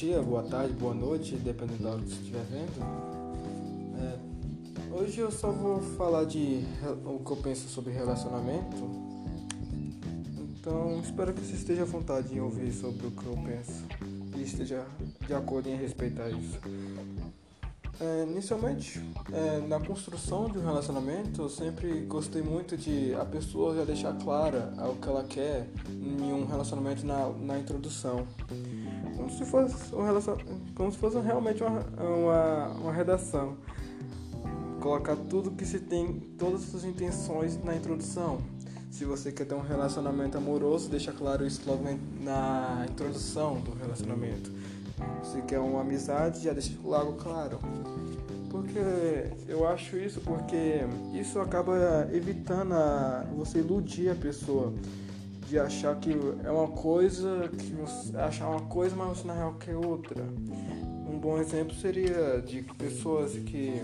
dia, boa tarde, boa noite, dependendo da hora que você estiver vendo. É, hoje eu só vou falar de o que eu penso sobre relacionamento. Então espero que você esteja à vontade em ouvir sobre o que eu penso e esteja de acordo em respeitar isso. É, inicialmente, é, na construção de um relacionamento, eu sempre gostei muito de a pessoa já deixar clara o que ela quer em um relacionamento na, na introdução. Como se fosse, um relacion... como se fosse realmente uma, uma, uma redação. Colocar tudo que se tem, todas as suas intenções na introdução. Se você quer ter um relacionamento amoroso, deixa claro isso logo na introdução do relacionamento se quer uma amizade, já deixa logo claro. Porque eu acho isso porque isso acaba evitando a, você iludir a pessoa de achar que é uma coisa, que você achar uma coisa, mas você na real quer outra. Um bom exemplo seria de pessoas que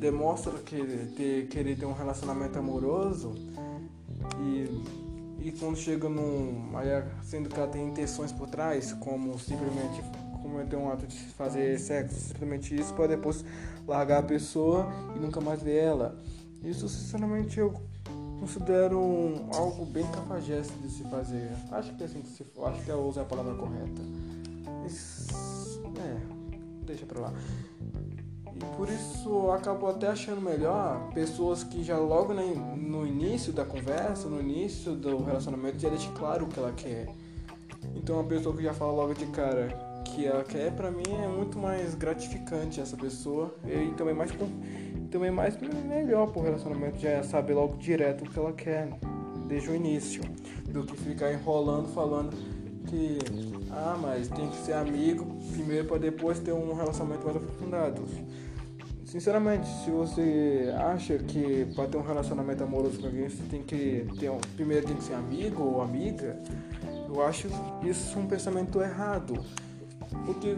demonstram que ter, querer ter um relacionamento amoroso e, e quando chega num. sendo que ela tem intenções por trás, como simplesmente cometer um ato de fazer sexo, simplesmente isso, para depois largar a pessoa e nunca mais ver ela. Isso, sinceramente, eu considero algo bem cafajeste de se fazer. Acho que é assim que se acho que eu usei a palavra correta. É, deixa pra lá. E por isso eu acabo até achando melhor pessoas que já logo no início da conversa, no início do relacionamento, já deixe claro o que ela quer. Então uma pessoa que já fala logo de cara, que ela quer, para mim é muito mais gratificante essa pessoa e também mais também mais melhor pro relacionamento já é saber logo direto o que ela quer desde o início, do que ficar enrolando falando que ah, mas tem que ser amigo primeiro para depois ter um relacionamento mais aprofundado. Sinceramente, se você acha que para ter um relacionamento amoroso com alguém você tem que ter um, primeiro tem que ser amigo ou amiga, eu acho isso um pensamento errado. Porque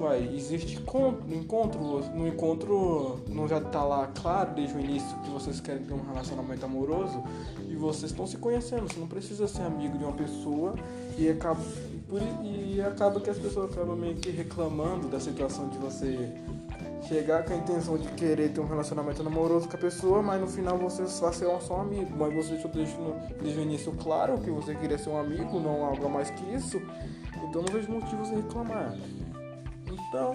uai, existe encontro, no encontro não já tá lá claro desde o início que vocês querem ter um relacionamento amoroso e vocês estão se conhecendo, você não precisa ser amigo de uma pessoa e acaba, por, e acaba que as pessoas acabam meio que reclamando da situação de você chegar com a intenção de querer ter um relacionamento amoroso com a pessoa, mas no final você só ser só um amigo, mas você já deixou desde o início claro que você queria ser um amigo, não algo mais que isso. Então não vejo motivos de reclamar. Então,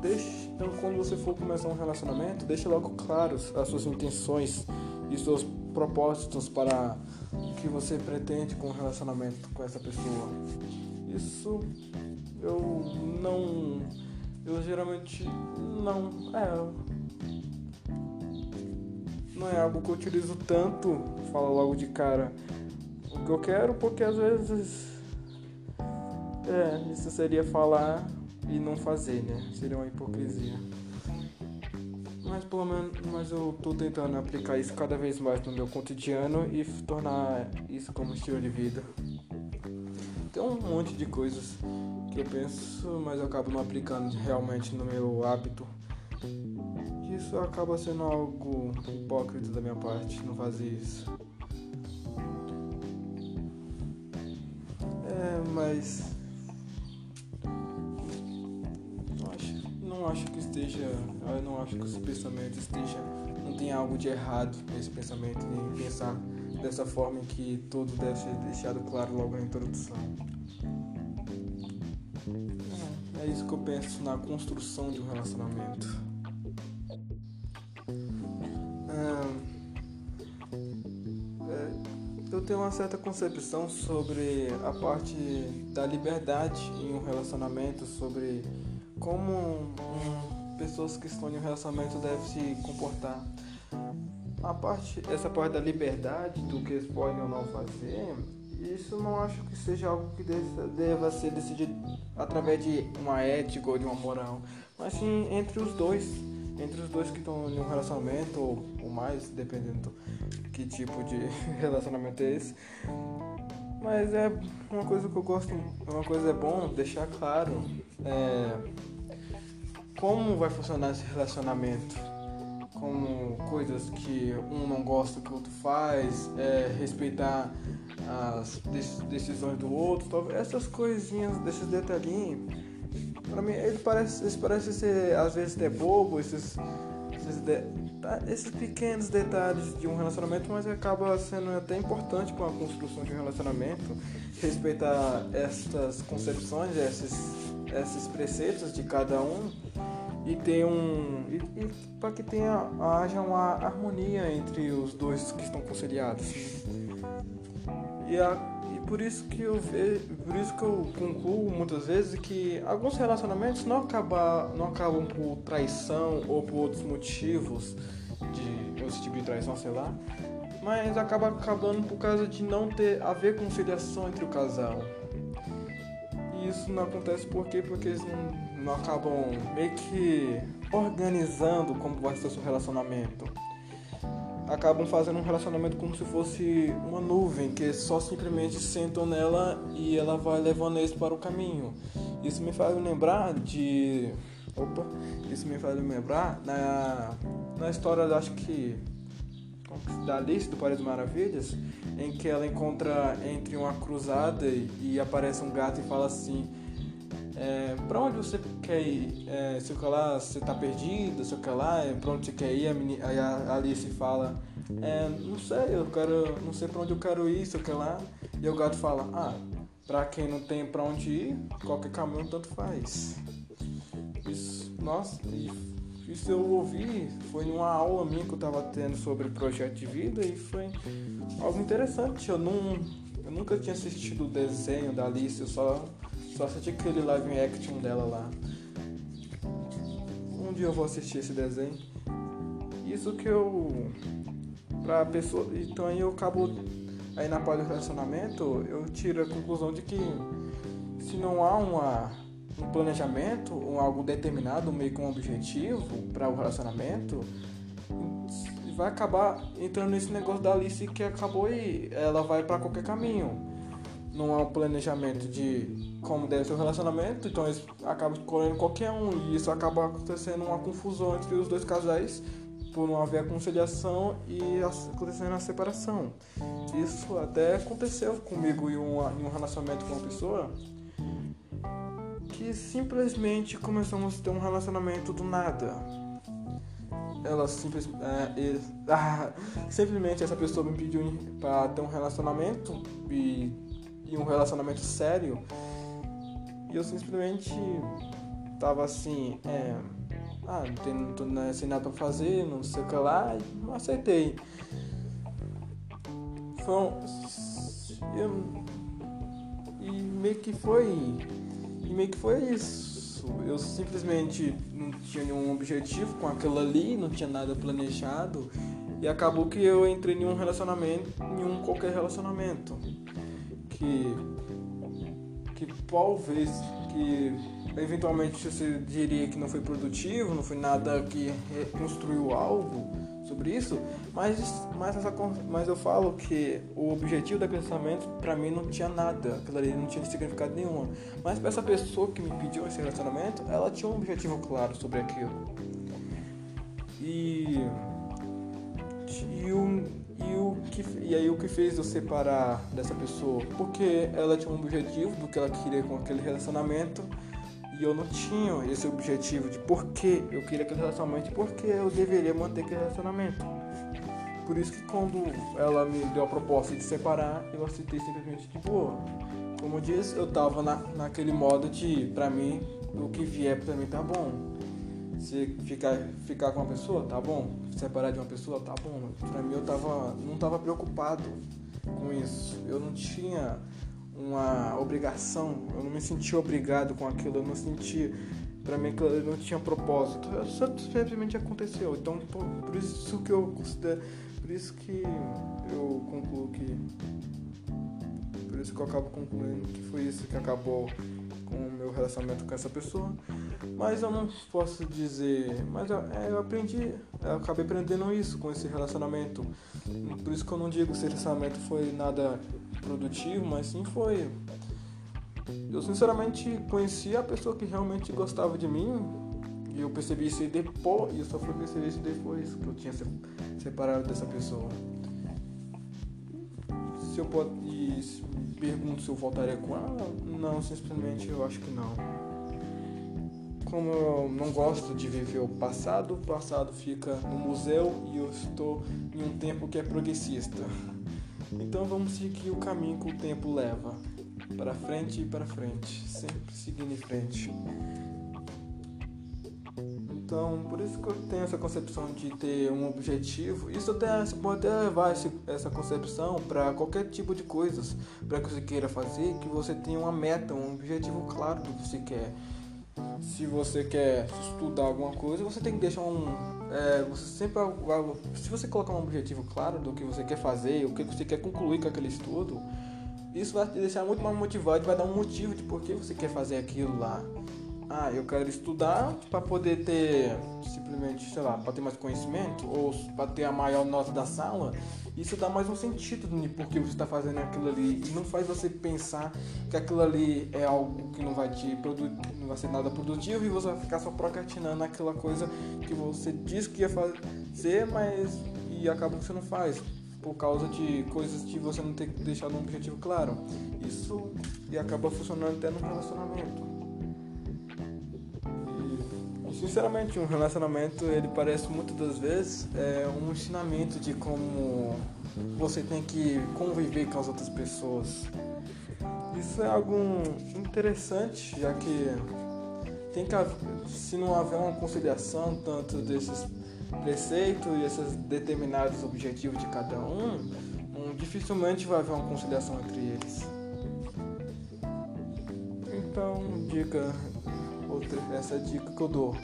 deixe, então quando você for começar um relacionamento, deixe logo claros as suas intenções e seus propósitos para o que você pretende com o relacionamento com essa pessoa. Isso eu não eu geralmente não é não é algo que eu utilizo tanto, fala logo de cara o que eu quero, porque às vezes é, isso seria falar e não fazer, né? Seria uma hipocrisia. Mas pelo menos mas eu tô tentando aplicar isso cada vez mais no meu cotidiano e tornar isso como estilo de vida. Tem um monte de coisas que eu penso, mas eu acabo não aplicando realmente no meu hábito. Isso acaba sendo algo hipócrita da minha parte, não fazer isso. Esteja, eu não acho que esse pensamento esteja, não tem algo de errado nesse pensamento, nem pensar dessa forma em que tudo deve ser deixado claro logo na introdução. É, isso que eu penso na construção de um relacionamento. É, eu tenho uma certa concepção sobre a parte da liberdade em um relacionamento, sobre como um, pessoas que estão em um relacionamento devem se comportar. A parte, essa parte da liberdade, do que eles podem ou não fazer, isso não acho que seja algo que deva ser decidido através de uma ética ou de uma moral, mas sim entre os dois, entre os dois que estão em um relacionamento ou, ou mais, dependendo que tipo de relacionamento é esse. Mas é uma coisa que eu gosto, uma coisa é bom deixar claro é, como vai funcionar esse relacionamento. Como coisas que um não gosta que o outro faz, é, respeitar as decisões do outro, essas coisinhas, desses detalhinhos Pra mim, ele parece, ele parece ser, às vezes, é bobo, esses, esses, de, tá, esses pequenos detalhes de um relacionamento, mas acaba sendo até importante para a construção de um relacionamento. Respeitar essas concepções, esses, esses preceitos de cada um e ter um. E, e para que tenha, haja uma harmonia entre os dois que estão conciliados. E a por isso que eu vejo, por isso que eu concluo muitas vezes que alguns relacionamentos não acabam, não acabam por traição ou por outros motivos de outro tipo de traição, sei lá, mas acaba acabando por causa de não ter a ver conciliação entre o casal. E isso não acontece por quê? Porque eles não, não acabam meio que organizando como vai ser o seu relacionamento acabam fazendo um relacionamento como se fosse uma nuvem, que só simplesmente sentam nela e ela vai levando eles para o caminho. Isso me faz lembrar de. Opa! Isso me faz lembrar na, na história, acho que. Da Alice do País das Maravilhas, em que ela encontra entre uma cruzada e, e aparece um gato e fala assim: é, para onde você quer ir? É, lá, você tá perdido, sei lá, é, pra onde você quer ir? A a Alice fala, é, não sei, eu quero, não sei para onde eu quero ir, sei lá. E o gato fala, ah, pra quem não tem para onde ir, qualquer caminho tanto faz. Isso, nossa, isso eu ouvi, foi numa aula minha que eu tava tendo sobre projeto de vida e foi algo interessante. Eu não, eu nunca tinha assistido o desenho da Alice, eu só só aquele live action dela lá. Um dia eu vou assistir esse desenho. Isso que eu. Pra pessoa. Então aí eu acabo. Aí na parte do relacionamento, eu tiro a conclusão de que se não há uma, um planejamento, um algo determinado, meio que um objetivo para o relacionamento, vai acabar entrando nesse negócio da Alice que acabou e ela vai para qualquer caminho não há um planejamento de como deve ser o relacionamento, então eles acabam escolhendo qualquer um e isso acaba acontecendo uma confusão entre os dois casais por não haver a conciliação e acontecendo a separação. Isso até aconteceu comigo em, uma, em um relacionamento com uma pessoa que simplesmente começamos a ter um relacionamento do nada. Ela simples, é, ele, ah, simplesmente essa pessoa me pediu para ter um relacionamento e e um relacionamento sério. E eu simplesmente tava assim, é, ah, não tem não tô, né, sem nada pra fazer, não sei o que lá, e não aceitei. Foi e meio que foi. E meio que foi isso. Eu simplesmente não tinha nenhum objetivo com aquilo ali, não tinha nada planejado. E acabou que eu entrei em um relacionamento, em um qualquer relacionamento que que talvez que eventualmente você diria que não foi produtivo, não foi nada que construiu algo sobre isso, mas mas, essa, mas eu falo que o objetivo daquele relacionamento para mim não tinha nada, aquilo ali não tinha significado nenhum. Mas para essa pessoa que me pediu esse relacionamento, ela tinha um objetivo claro sobre aquilo. E e o que, e aí o que fez eu separar dessa pessoa? Porque ela tinha um objetivo do que ela queria com aquele relacionamento e eu não tinha esse objetivo de por que eu queria aquele relacionamento e por que eu deveria manter aquele relacionamento. Por isso que quando ela me deu a proposta de separar, eu aceitei simplesmente de boa. Como eu disse, eu tava na, naquele modo de, pra mim, o que vier pra mim tá bom se ficar, ficar com uma pessoa, tá bom. Separar de uma pessoa, tá bom. Pra mim eu tava, não tava preocupado com isso. Eu não tinha uma obrigação, eu não me sentia obrigado com aquilo, eu não sentia, pra mim aquilo não tinha propósito. Só simplesmente aconteceu. Então por isso que eu considero, por isso que eu concluo que por isso que eu acabo concluindo que foi isso que acabou com o meu relacionamento com essa pessoa. Mas eu não posso dizer. Mas eu, é, eu aprendi, eu acabei aprendendo isso com esse relacionamento. Por isso que eu não digo que esse relacionamento foi nada produtivo, mas sim foi. Eu sinceramente conheci a pessoa que realmente gostava de mim. E eu percebi isso depois. E eu só fui perceber isso depois que eu tinha separado dessa pessoa. Se eu posso. Pergunto se eu voltaria com ela. Não, simplesmente eu acho que não. como eu não gosto de viver o passado, o passado fica no museu e eu estou em um tempo que é progressista. Então vamos seguir o caminho que o tempo leva, para frente e para frente, sempre seguindo em frente. Então, por isso que eu tenho essa concepção de ter um objetivo. Isso até pode até levar essa concepção para qualquer tipo de coisas, para que você queira fazer, que você tenha uma meta, um objetivo claro do que você quer. Se você quer estudar alguma coisa, você tem que deixar um. É, você sempre se você colocar um objetivo claro do que você quer fazer, o que você quer concluir com aquele estudo, isso vai te deixar muito mais motivado, vai dar um motivo de por que você quer fazer aquilo lá ah, eu quero estudar para poder ter simplesmente, sei lá, para ter mais conhecimento ou para ter a maior nota da sala, isso dá mais um sentido de por que você está fazendo aquilo ali e não faz você pensar que aquilo ali é algo que não vai te não vai ser nada produtivo e você vai ficar só procrastinando aquela coisa que você disse que ia fazer, mas e acaba que você não faz por causa de coisas que você não ter deixado um objetivo claro. Isso e acaba funcionando até no relacionamento. Sinceramente, um relacionamento, ele parece muitas das vezes é um ensinamento de como você tem que conviver com as outras pessoas. Isso é algo interessante, já que tem que haver, se não houver uma conciliação tanto desses preceitos e esses determinados objetivos de cada um, um dificilmente vai haver uma conciliação entre eles. Então, dica outra, essa dica que eu dou.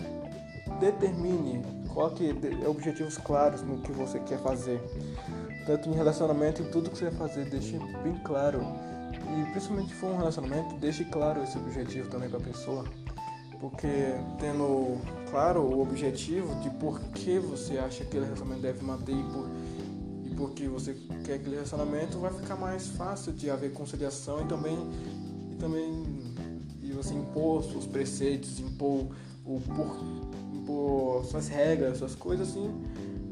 Determine, coloque objetivos claros no que você quer fazer. Tanto em relacionamento, em tudo que você vai fazer, deixe bem claro. E principalmente se for um relacionamento, deixe claro esse objetivo também para a pessoa. Porque tendo claro o objetivo de por que você acha que aquele relacionamento deve manter e por, e por que você quer aquele relacionamento, vai ficar mais fácil de haver conciliação e também, e também você impor seus preceitos, impor, o, por, impor suas regras, suas coisas assim,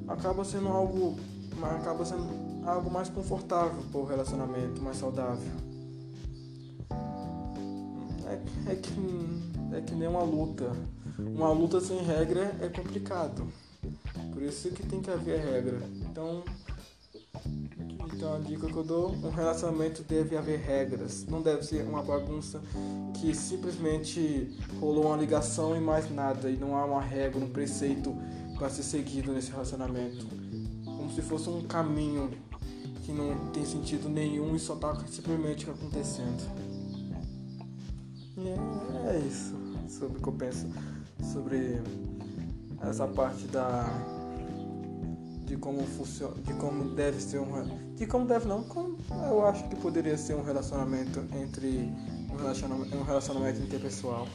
acaba sendo algo, acaba sendo algo mais confortável para o relacionamento, mais saudável. É, é, que, é que nem uma luta. Uma luta sem regra é complicado. Por isso que tem que haver regra. Então então a dica que eu dou, um relacionamento deve haver regras, não deve ser uma bagunça que simplesmente rolou uma ligação e mais nada, e não há uma regra, um preceito para ser seguido nesse relacionamento. Como se fosse um caminho que não tem sentido nenhum e só está simplesmente acontecendo. E é, é isso sobre o que eu penso sobre essa parte da de como funciona, de como deve ser um, de como deve não, como eu acho que poderia ser um relacionamento entre um relacionamento, um relacionamento interpessoal.